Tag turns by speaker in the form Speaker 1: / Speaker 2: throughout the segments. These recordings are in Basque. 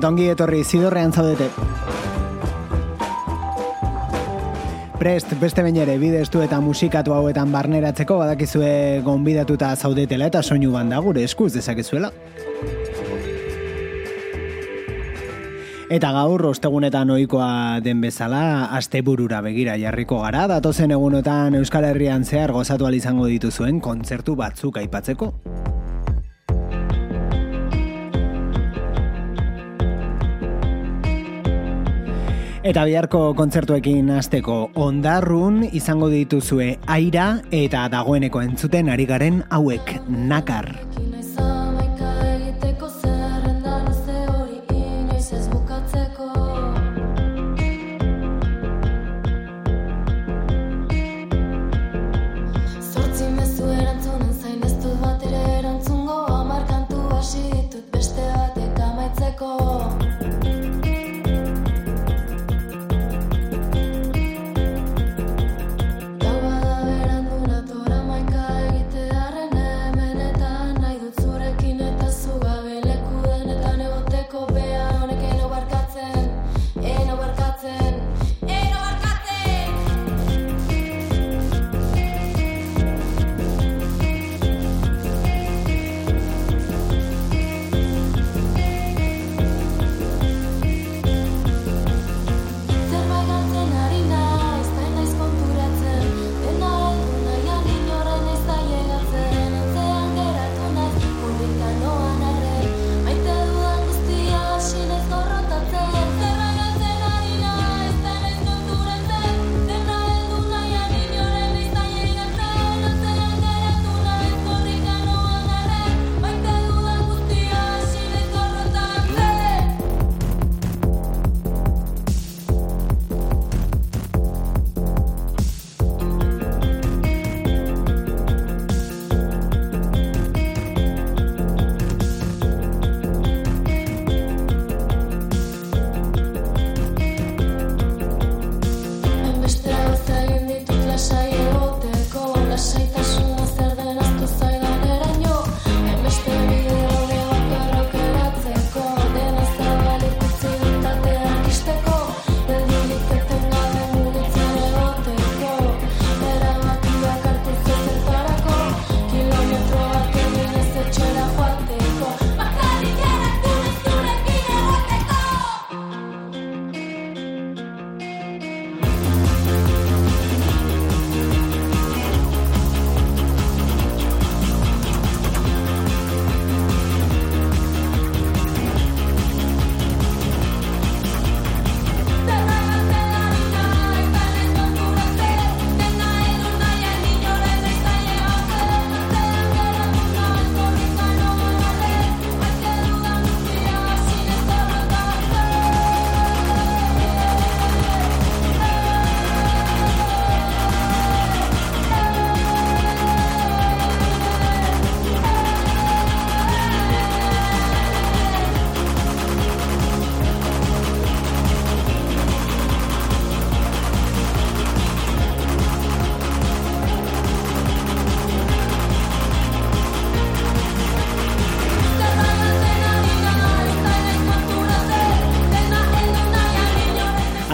Speaker 1: Eta ongi etorri zidorrean zaudete. Prest, beste bain ere, bidestu eta musikatu hauetan barneratzeko badakizue gonbidatuta zaudetela eta soinu banda gure eskuz dezakezuela. Eta gaur, ostegunetan ohikoa den bezala, asteburura begira jarriko gara, datozen egunotan Euskal Herrian zehar gozatu izango dituzuen kontzertu batzuk aipatzeko. Eta biharko kontzertuekin hasteko ondarrun izango dituzue aira eta dagoeneko entzuten ari garen hauek nakar.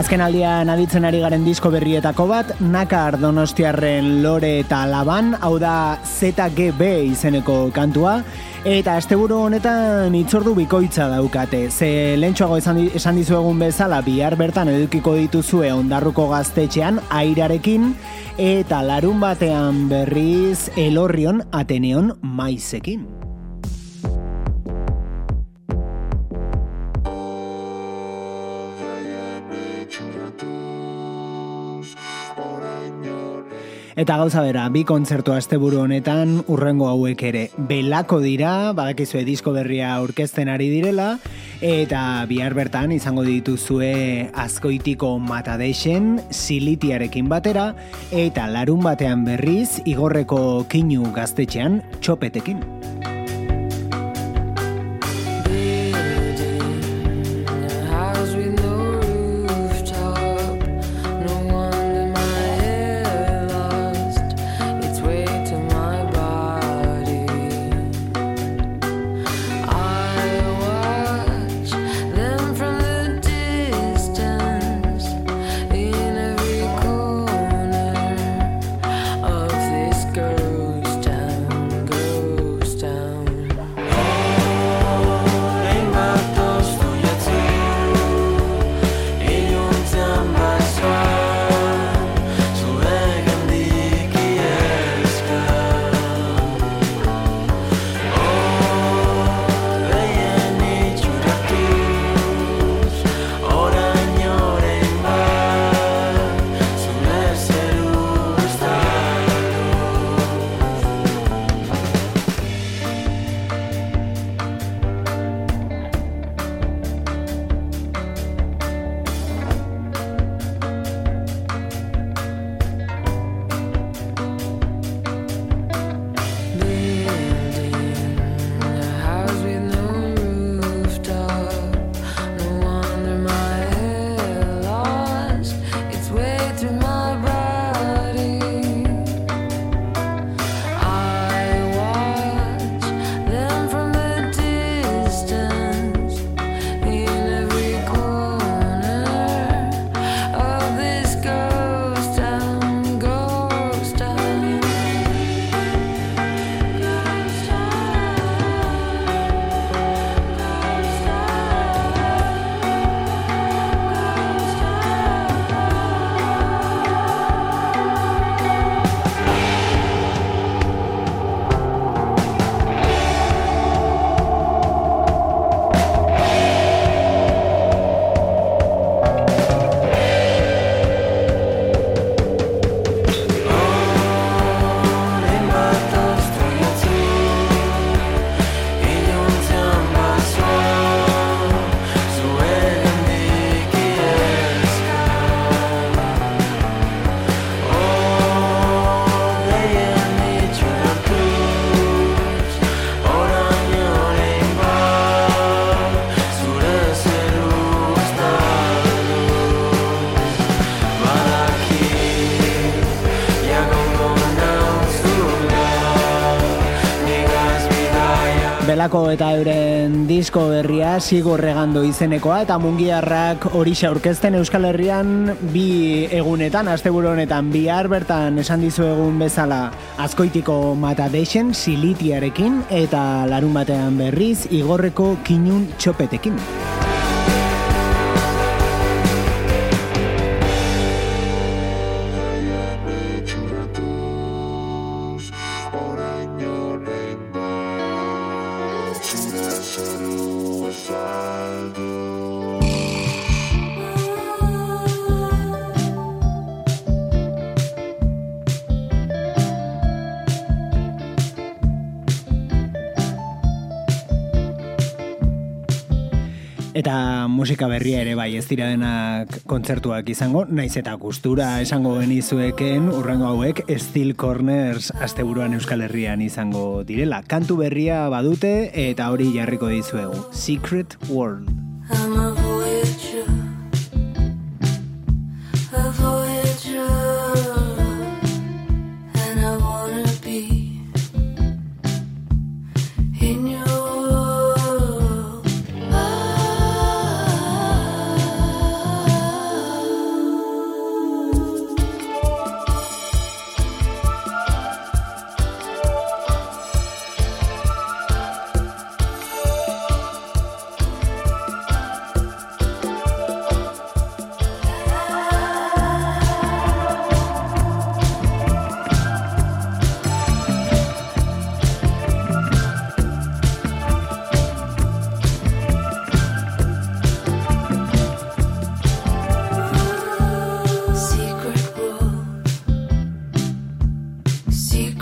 Speaker 1: Azken aldian aditzen ari garen disko berrietako bat, Nakar Donostiarren Lore eta Laban, hau da ZGB izeneko kantua, eta asteburu honetan itzordu bikoitza daukate. Ze lentsuago esan, esan dizu egun bezala, bihar bertan edukiko dituzue ondarruko gaztetxean, airarekin, eta larun batean berriz elorrion Ateneon maizekin. Eta gauza bera, bi kontzertu asteburu honetan urrengo hauek ere belako dira, badakizue disko berria aurkezten ari direla, eta bihar bertan izango dituzue azkoitiko matadeixen silitiarekin batera, eta larun batean berriz igorreko kinu gaztetxean txopetekin. Belako eta euren disko berria sigorregando izenekoa eta mungiarrak hori aurkezten Euskal Herrian bi egunetan, asteburu honetan bihar bertan esan dizu egun bezala azkoitiko mata dexen silitiarekin eta larun batean berriz igorreko kinun txopetekin. Musika berria ere bai ez dira denak kontzertuak izango, naiz eta gustura esango genizueken urrengo hauek Steel Corners asteburuan Euskal Herrian izango direla. Kantu berria badute eta hori jarriko dizuegu. Secret World.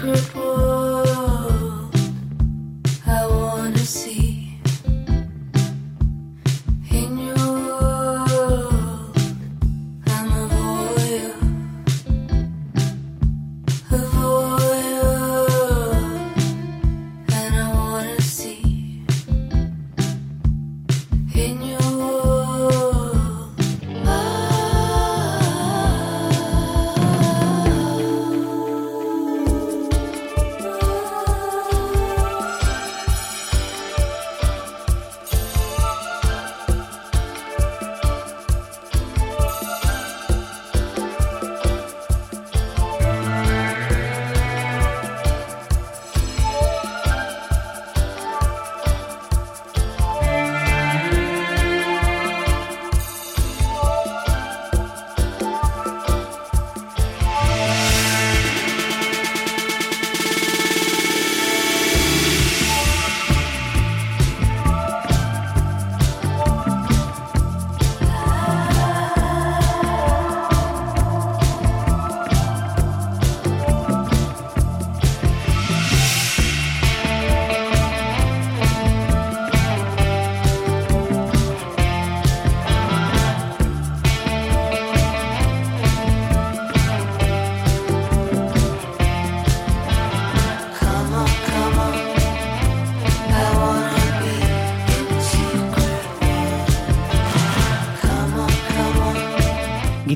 Speaker 2: good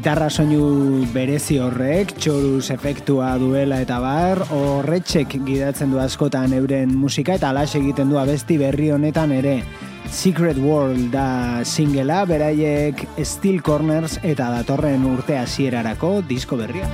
Speaker 2: gitarra soinu berezi horrek, txoruz efektua duela eta bar, horretxek gidatzen du askotan euren musika eta alas egiten du abesti berri honetan ere. Secret World da singela, beraiek Steel Corners eta datorren urte hasierarako disko berria.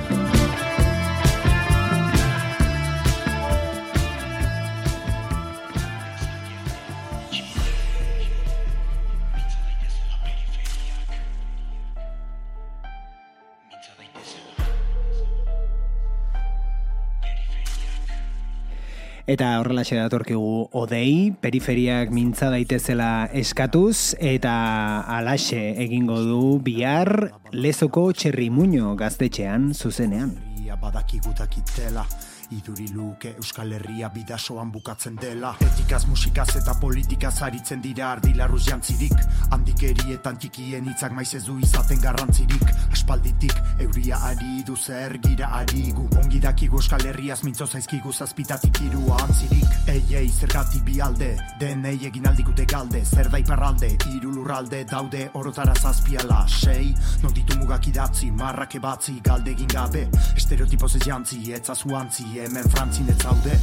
Speaker 2: Eta horrelaxe datorkigu odei, periferiak mintza daitezela eskatuz, eta alaxe egingo du bihar lezoko txerrimuño gaztetxean zuzenean. Badakigutak Iduri luke Euskal Herria bidasoan bukatzen dela. Etikaz, musikaz eta politikaz aritzen dira ardilarruz jantzirik. Handikerietan txikien hitzak maiz ez du izaten garrantzirik. Aspalditik euria ari du zer gira ari gu Ongi dakigu Euskal Herriaz mintzo zaizkigu zazpitatik irua antzirik Ei, ei, zergatik bi alde, denei egin aldikute galde. Zer da iparralde, irulurralde, daude orotara zazpiala Sei, non ditu mugak idatzi, marrak ebatzi, galde egin gabe. Estereotipoz ez jantzi, etzazu antzi, hemen frantzin ez zaude.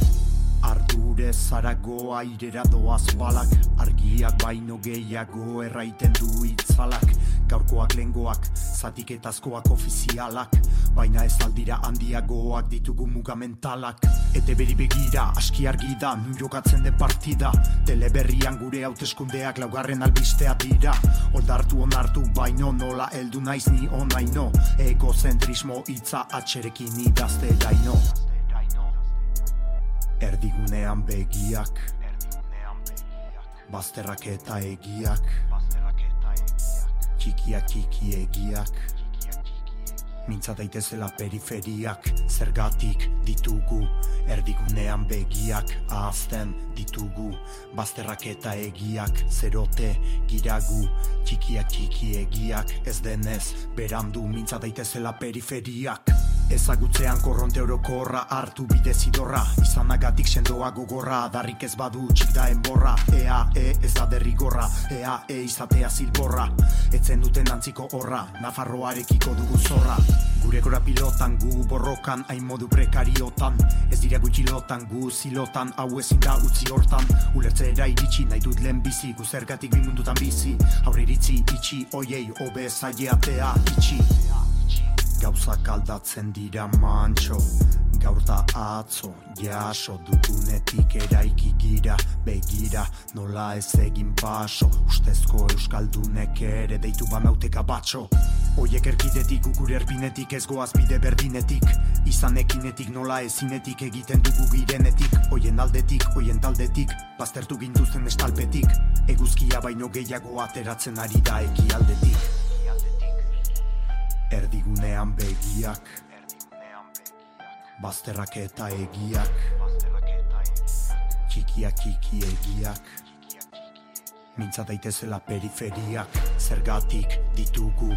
Speaker 2: Ardure zarago airera doaz balak. Argiak baino gehiago erraiten du itzalak. Gaurkoak lengoak, zatiketazkoak ofizialak. Baina ez aldira handiagoak ditugu mugamentalak. Ete beri begira, aski argi da, nun jokatzen den partida. Teleberrian gure hauteskundeak laugarren albistea dira. Oldartu onartu baino nola eldu naiz ni onaino. Egozentrismo hitza atxerekin idazte daino Erdigunean begiak. Bazterrak eta egiak. Txikiak txiki egiak. Mintza daitezela periferiak. Zergatik ditugu Erdigunean begiak. Ahazten ditugu Bazterrak eta egiak. Zerote giragu Txikiak txiki egiak. Ez denez berandu Mintza daitezela periferiak Ezagutzean korronte orokorra hartu bide zidorra. Izanagatik sendoa gogorra Darrik ez badu txik da enborra. Ea, e, ez da derrigorra. Ea, e, izatea zilborra. Etzen duten antziko horra Nafarroarekiko dugu zorra. Gure gora pilotan gu borrokan Hain modu prekariotan. Ez dira gutxilotan gu zilotan Hau ezin da utzi hortan. Ulertzera iritsi nahi dut lehen bizi Gu zergatik bimundutan bizi. Aurre iritzi itxi oiei Obe zaileatea itxi gauzak aldatzen dira mantxo Gaur da atzo, jaso dugunetik eraiki gira Begira, nola ez egin paso Ustezko euskaldunek ere deitu banauteka batxo Oiek erkidetik gure erpinetik ez goaz bide berdinetik Izan ekinetik nola ezinetik egiten dugu girenetik. Oien aldetik, oien taldetik, baztertu ginduzen estalpetik Eguzkia baino gehiago ateratzen ari da eki aldetik Erdigunean begiak. Bazterrak eta egiak. Txikiak txiki egiak Mintza daitezela periferiak Zergatik ditugu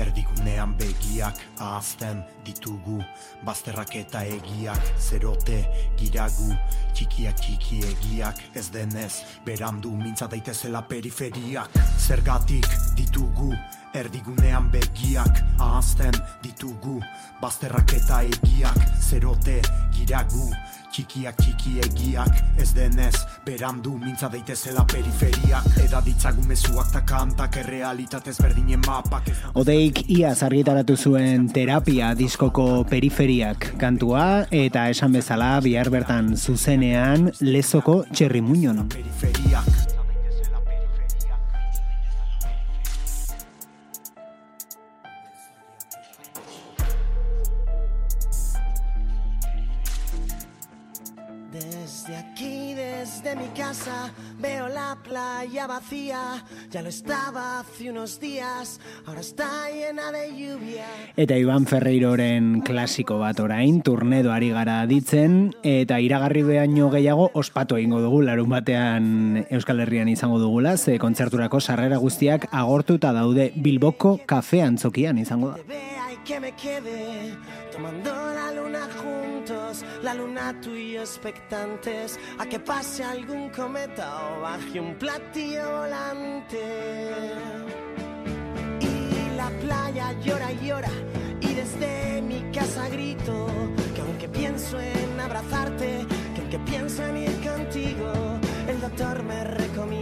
Speaker 2: Erdigunean begiak ahazten ditugu Bazterrak eta egiak Zerote giragu Txikiak txiki egiak Ez denez berandu Mintza daitezela periferiak Zergatik ditugu Erdigunean begiak ahazten ditugu Bazterrak eta egiak zerote giragu Txikiak txiki egiak ez denez berandu mintza daitezela periferiak. Eda ditzagun mezuak ta kantak errealitatez berdinen mapak. Odeik ia zargitaratu zuen terapia diskoko periferiak kantua Eta esan bezala bihar bertan zuzenean lezoko txerrimuñon Periferiak veo la playa vacía, ya lo estaba hace unos días, ahora está llena de lluvia. Eta Iban Ferreiroren klasiko bat orain, turnedo ari gara ditzen, eta iragarri behaino gehiago ospatu egingo dugu, larun batean Euskal Herrian izango dugula, ze kontzerturako sarrera guztiak agortuta daude Bilboko kafean zokian izango da. Que me quede tomando la luna juntos, la luna tú y yo expectantes a que pase algún cometa o baje un platillo volante. Y la
Speaker 3: playa llora y llora y desde mi casa grito que aunque pienso en abrazarte, que aunque pienso en ir contigo, el doctor me recomienda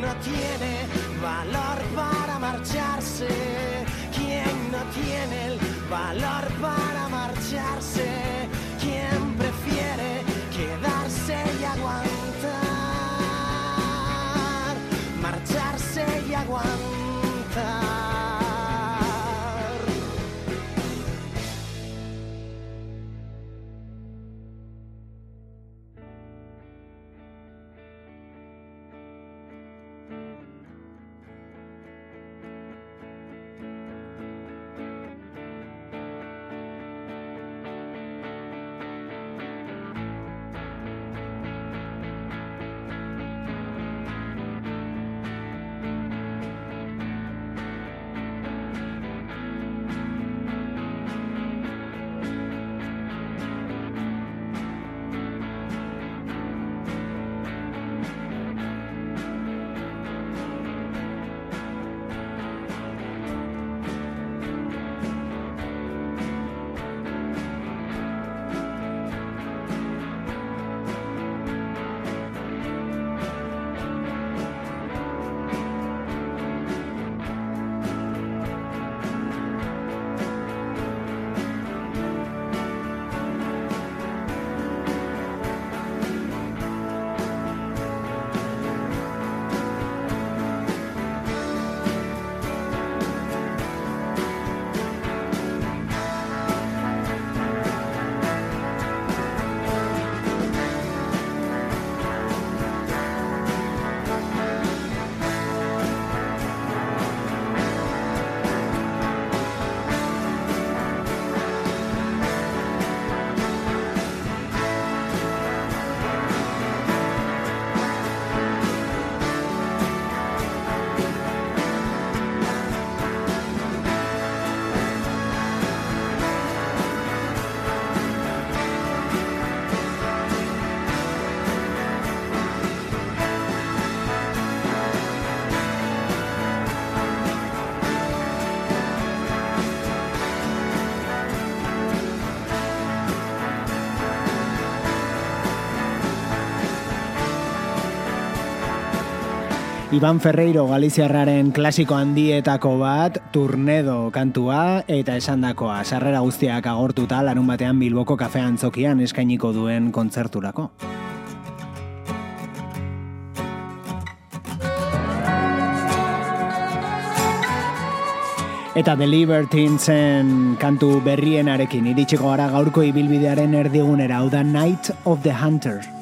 Speaker 3: no tiene valor para marcharse? ¿Quién no tiene el valor para marcharse?
Speaker 1: Iban Ferreiro Galiziarraren klasiko handietako bat, turnedo kantua eta esandakoa sarrera guztiak agortuta larun batean Bilboko kafean zokian eskainiko duen kontzerturako. Eta The Libertinesen kantu berrienarekin iritsiko gara gaurko ibilbidearen erdigunera, hau da Night of the Hunter.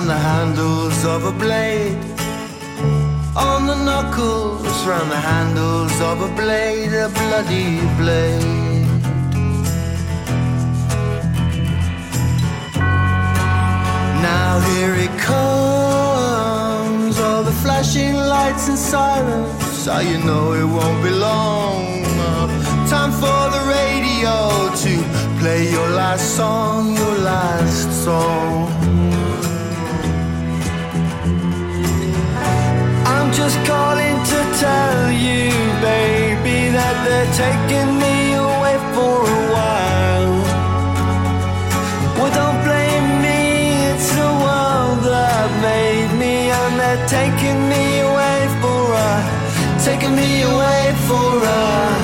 Speaker 4: Around the handles of a blade. On the knuckles, round the handles of a blade, a bloody blade. Now here it comes, all the flashing lights and sirens. So you know it won't be long. Time for the radio to play your last song, your last song. I'm just calling to tell you, baby, that they're taking me away for a while. Well, don't blame me, it's the world that made me, and they're taking me away for a, taking me away for a.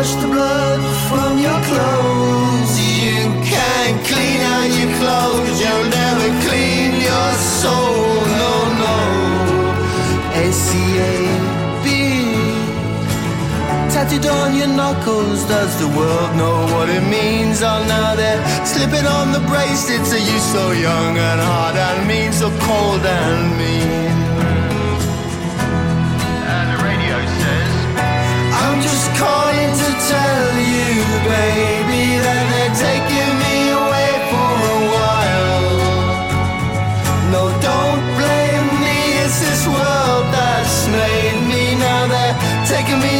Speaker 4: wash the blood from your clothes. You can't clean out your clothes, you'll never clean your soul. No, no. SCAB. Tattooed on your knuckles, does the world know what it means? Oh, now they're slipping on the bracelets. Are you so young and hard and mean, so cold and mean? tell you, baby, that they're taking me away for a while. No, don't blame me, it's this world that's made me. Now they're taking me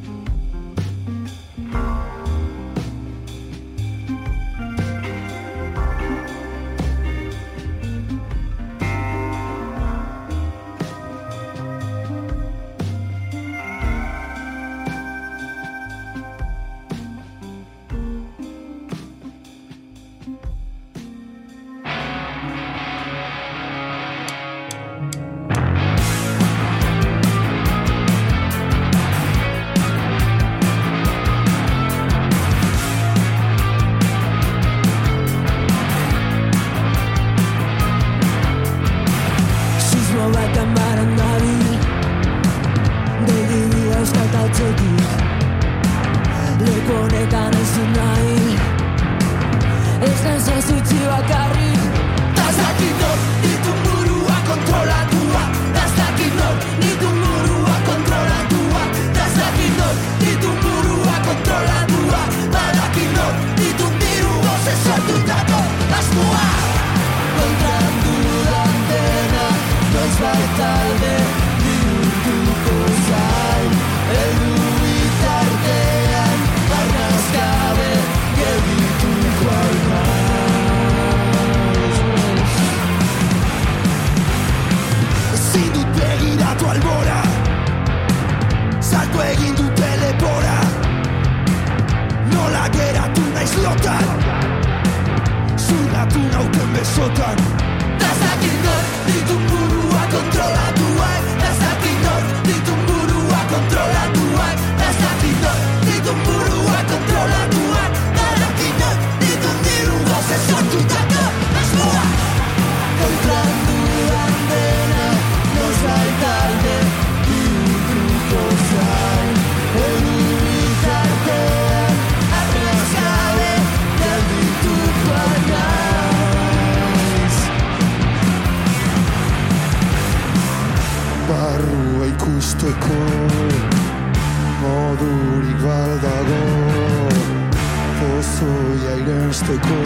Speaker 5: Irensteko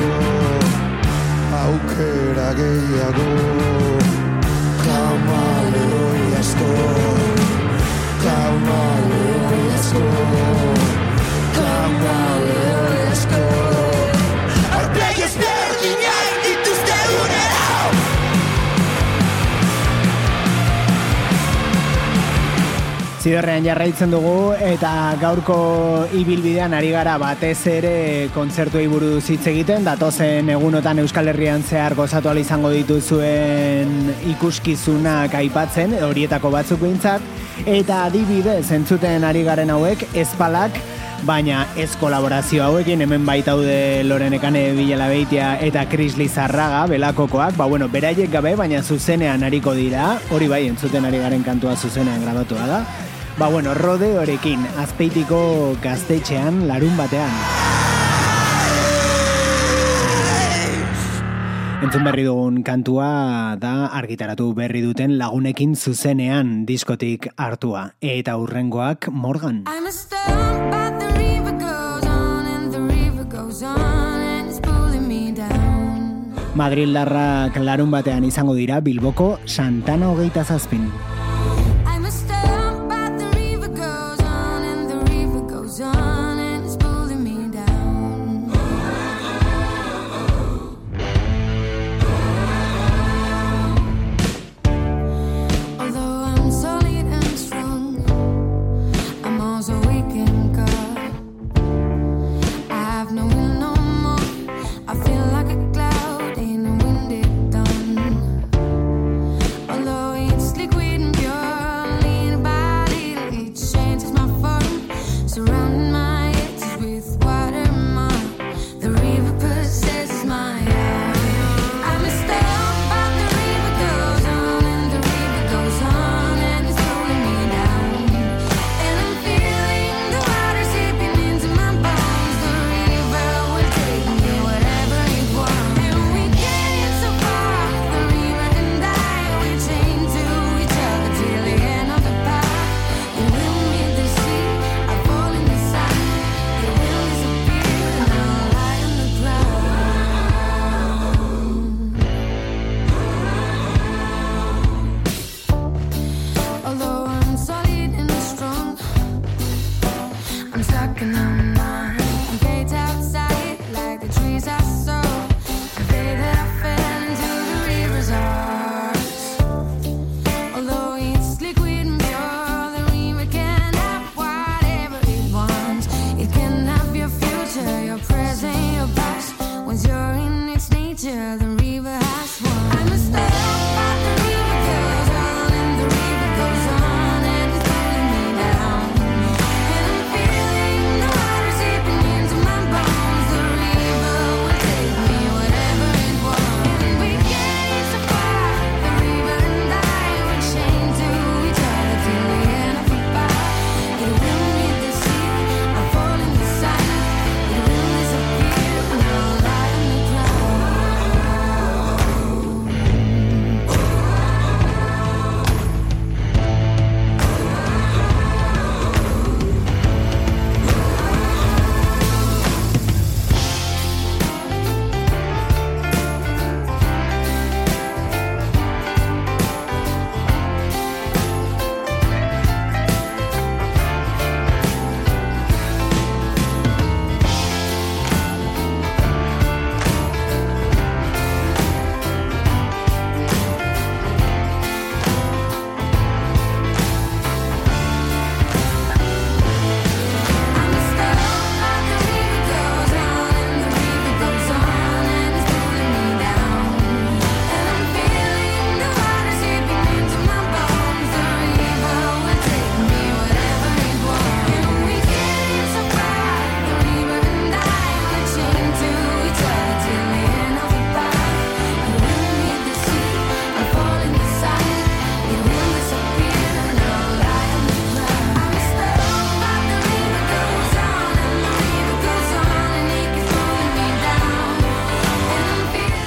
Speaker 5: aukera gehiago. Kamaleoi asko Kamaleoi asko Kamaleoi
Speaker 1: Zidorrean jarraitzen dugu eta gaurko ibilbidean ari gara batez ere kontzertuei buruz hitz egiten, datozen egunotan Euskal Herrian zehar gozatu izango dituzuen ikuskizunak aipatzen, horietako batzuk behintzat, eta adibidez entzuten ari garen hauek, ezpalak, baina ez kolaborazio hauekin hemen baitaude Lorenekane Bilela Beitia eta Chris Lizarraga belakokoak, ba bueno, beraiek gabe, baina zuzenean ariko dira, hori bai entzuten ari garen kantua zuzenean grabatua da, Ba bueno, rode horekin, azpeitiko gaztetxean larun batean. Entzun berri dugun kantua da argitaratu berri duten lagunekin zuzenean diskotik hartua. Eta hurrengoak Morgan.
Speaker 6: I'm.
Speaker 1: Madrildarrak larun batean izango dira Bilboko Santana hogeita zazpin.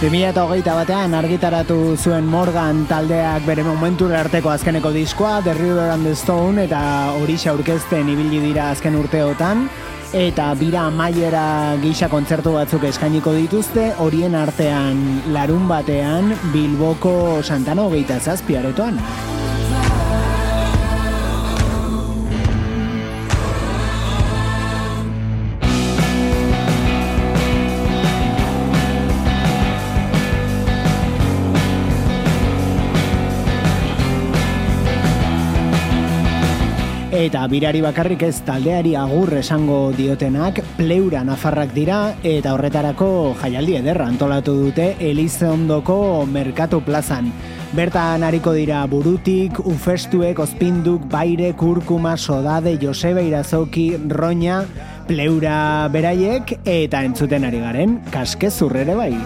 Speaker 7: 2008 batean argitaratu zuen Morgan taldeak bere momentura arteko azkeneko diskoa, The River and the Stone, eta hori aurkezten ibili dira azken urteotan, eta bira maiera gisa kontzertu batzuk eskainiko dituzte, horien artean larun batean Bilboko Santana hogeita zazpiaretoan. Eta birari bakarrik ez taldeari agur esango diotenak pleura nafarrak dira eta horretarako jaialdi ederra antolatu dute Elizondoko Merkatu Plazan. Bertan hariko dira burutik, ufestuek, ospinduk, baire, kurkuma, sodade, josebe, irazoki, roña, pleura beraiek eta entzuten ari garen kaskezurrere bai.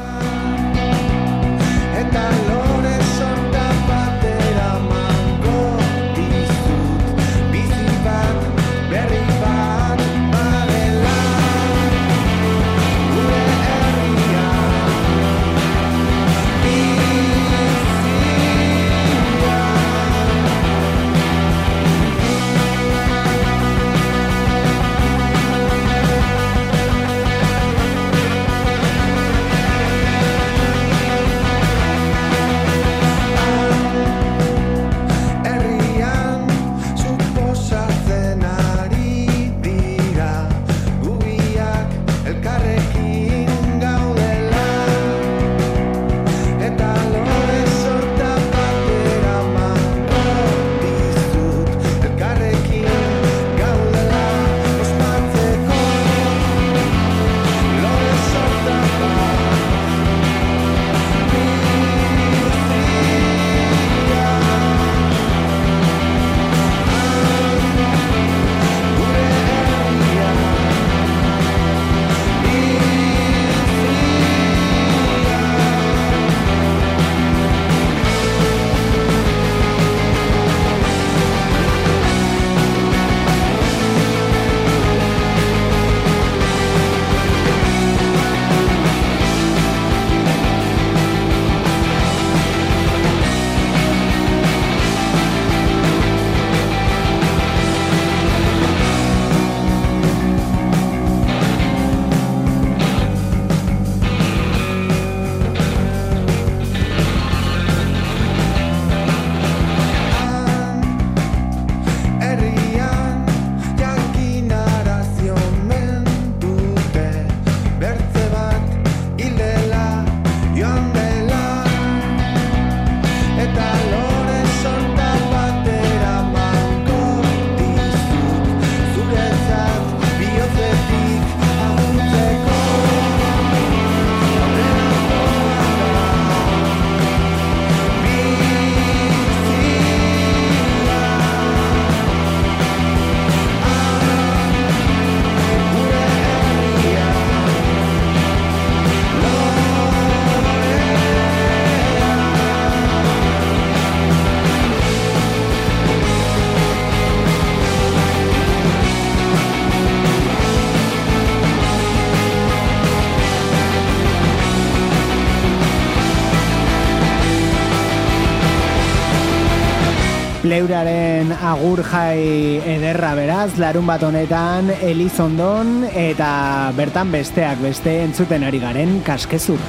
Speaker 7: Pleuraren agur jai ederra beraz, larun bat honetan Elizondon eta bertan besteak beste entzuten ari garen kaskezur.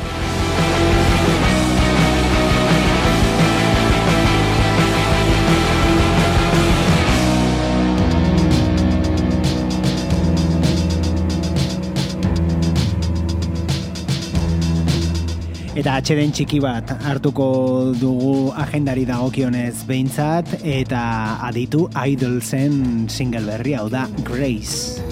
Speaker 7: Eta atxeden txiki bat hartuko dugu agendari dagokionez behintzat eta aditu Idolsen single berri hau da Grace.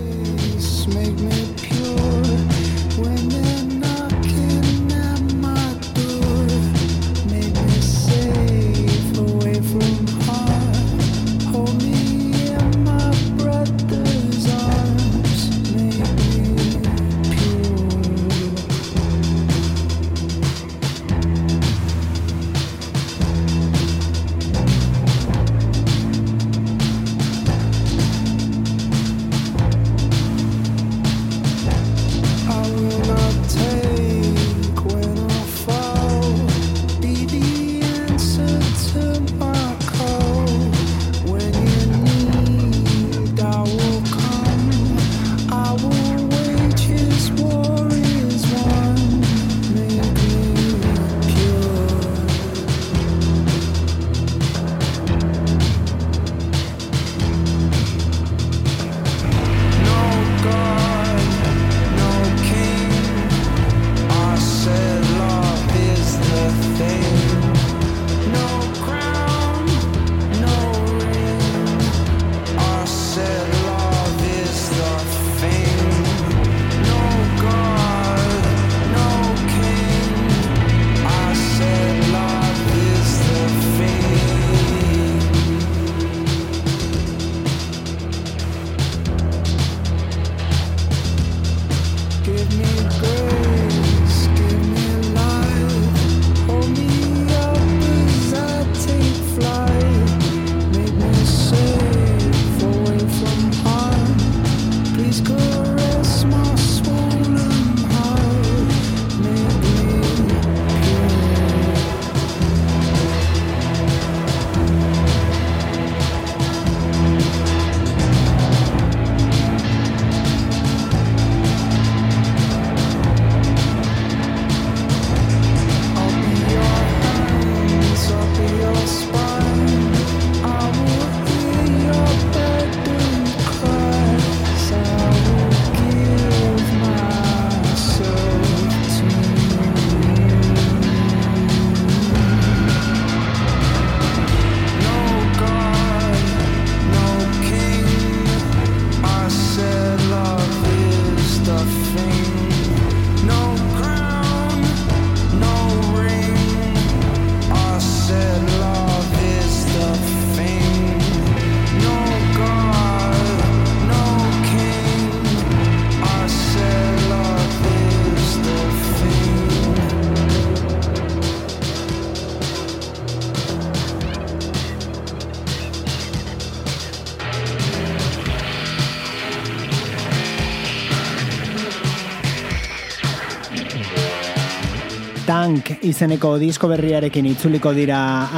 Speaker 1: Punk izeneko disko berriarekin itzuliko dira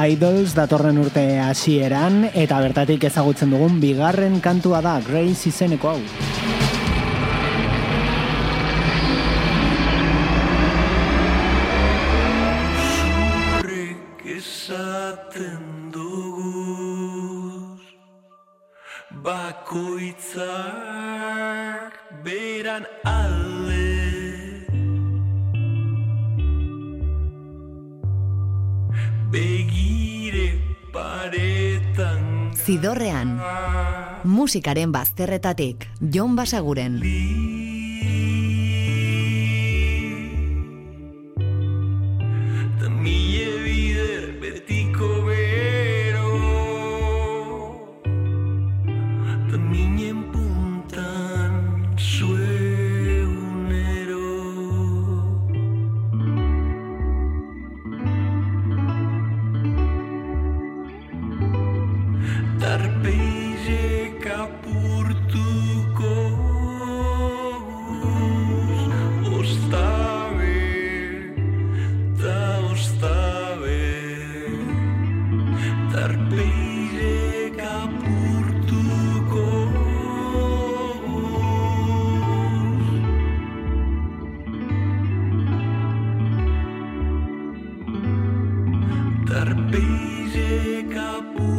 Speaker 1: Idols datorren urte hasieran eta bertatik ezagutzen dugun bigarren kantua da Grace izeneko hau.
Speaker 8: Bakoitzak beran alde Begire paretan
Speaker 9: Zidorrean, musikaren bazterretatik, Jon Basaguren.
Speaker 8: Tarpeii caput.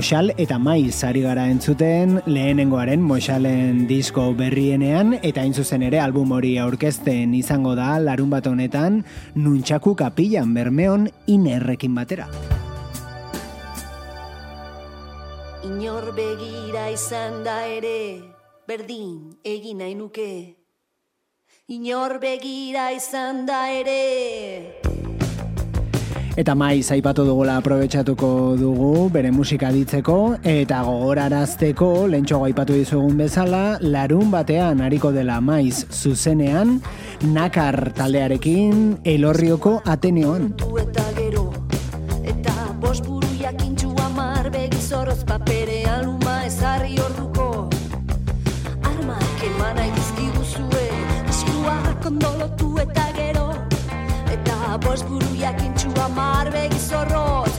Speaker 1: Moxal eta Maiz ari gara entzuten lehenengoaren Moxalen disko berrienean eta hain zuzen ere album hori aurkezten izango da larun bat honetan Nuntxaku kapilan Bermeon inerrekin batera.
Speaker 3: Inor begira izan da ere, berdin egin nahi nuke. Inor begira izan da ere,
Speaker 1: Eta maiz aipatu dugula aprobetxatuko dugu bere musika ditzeko eta gogorarazteko lentxogo aipatu dizugun bezala larun batean hariko dela maiz zuzenean nakar taldearekin elorrioko ateneoan.
Speaker 3: tu eta gero. Eta bost buru jakintxu amar begizoroz paperean luma ezarri orduko. Armak eman nahi dizkiguzue, eskuak ondolotu eta gero. Eta bost buru jakintxu amar ve sorrow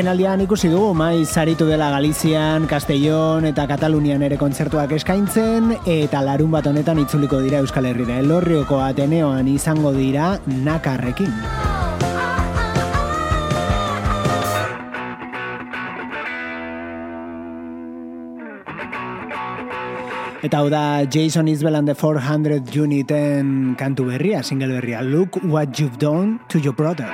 Speaker 8: Azken aldian ikusi dugu maiz saritu dela Galizian, Castellón eta Katalunian ere kontzertuak eskaintzen eta larun bat honetan itzuliko dira Euskal Herrira. Elorrioko Ateneoan izango dira nakarrekin. Eta hau da Jason Isbell and the 400 Uniten kantu berria, single berria. Look what you've done to your brother.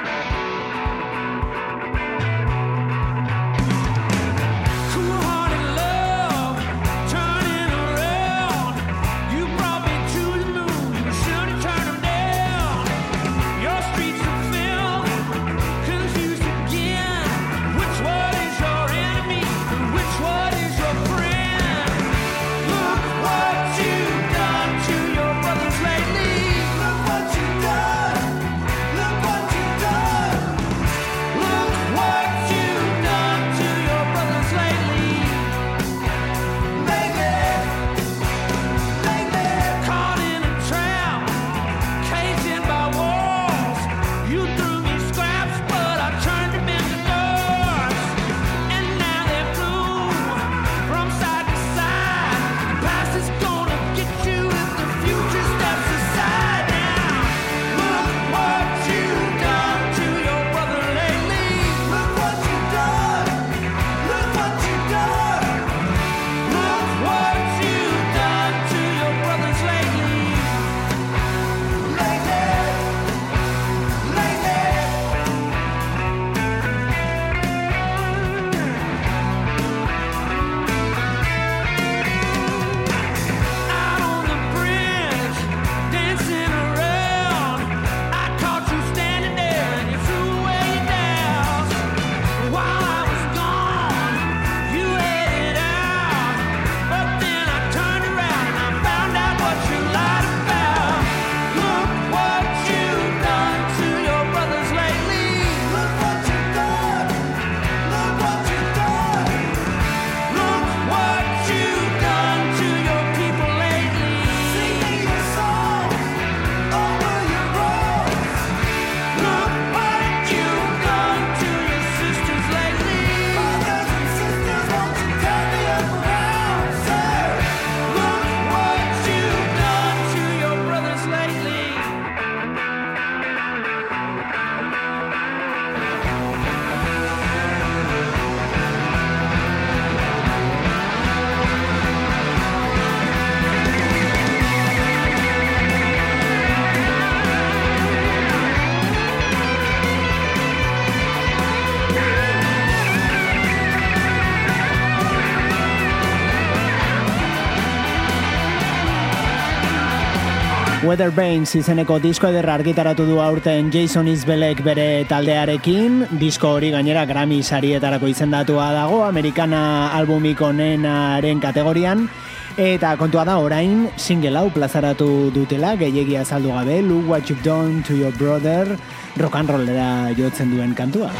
Speaker 8: Weather Banes izeneko disko ederra argitaratu du aurten Jason Isbelek bere taldearekin. Disko hori gainera Grammy sarietarako izendatua dago, Amerikana albumik onenaren kategorian. Eta kontua da orain single hau plazaratu dutela, gehiagia azaldu gabe, Look What You've Done to Your Brother, rock and rollera jotzen duen kantua.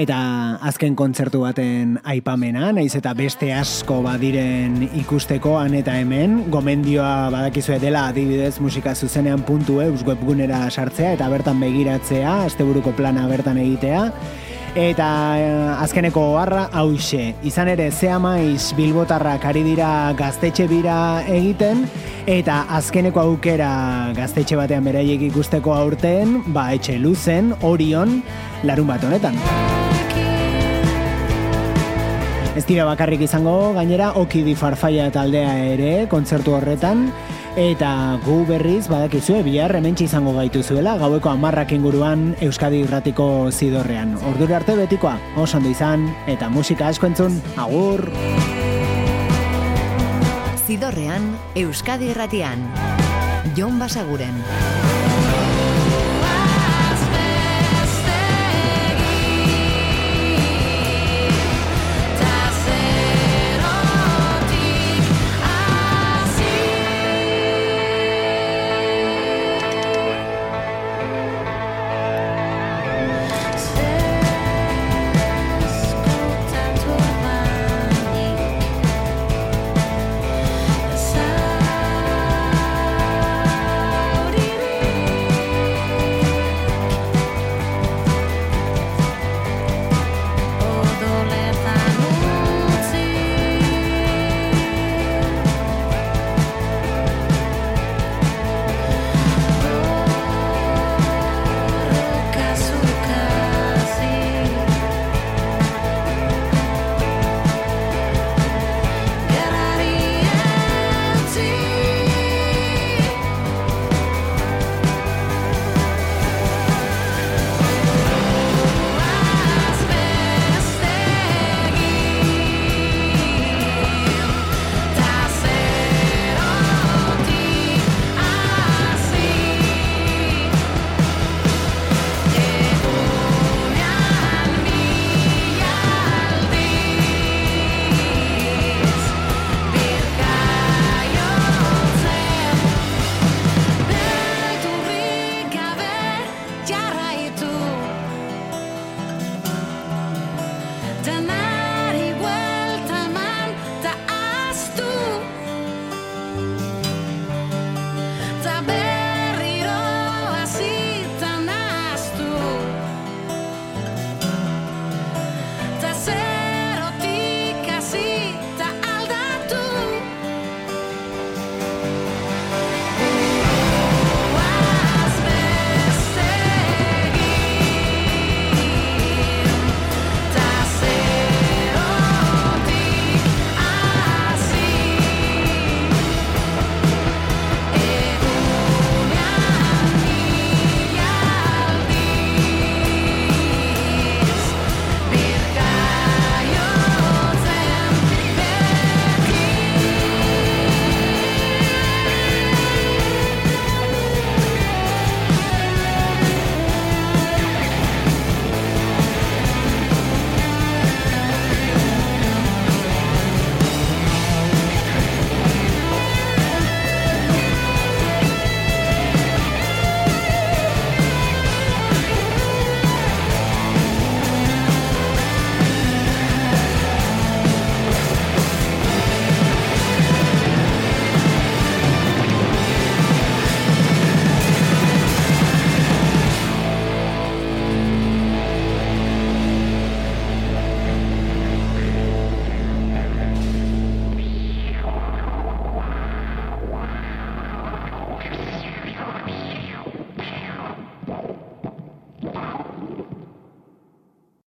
Speaker 8: Eta azken kontzertu baten aipamena, naiz eta beste asko badiren ikustekoan eta hemen, gomendioa badakizue dela adibidez musika zuzenean puntu eus webgunera sartzea eta bertan begiratzea, asteburuko plana bertan egitea. Eta eh, azkeneko harra hause, izan ere zea maiz bilbotarrak ari dira gaztetxe bira egiten, eta azkeneko aukera gaztetxe batean beraiek ikusteko aurten, ba etxe luzen, orion, larun bat honetan. Ez dira bakarrik izango, gainera Okidi Farfaia taldea ere kontzertu horretan, eta gu berriz badakizue bihar hementsi izango gaituzuela gaueko amarrak inguruan Euskadi Irratiko zidorrean. Ordura arte betikoa, oso ondo izan, eta musika asko entzun, agur!
Speaker 9: Zidorrean, Euskadi Irratian. Jon Basaguren.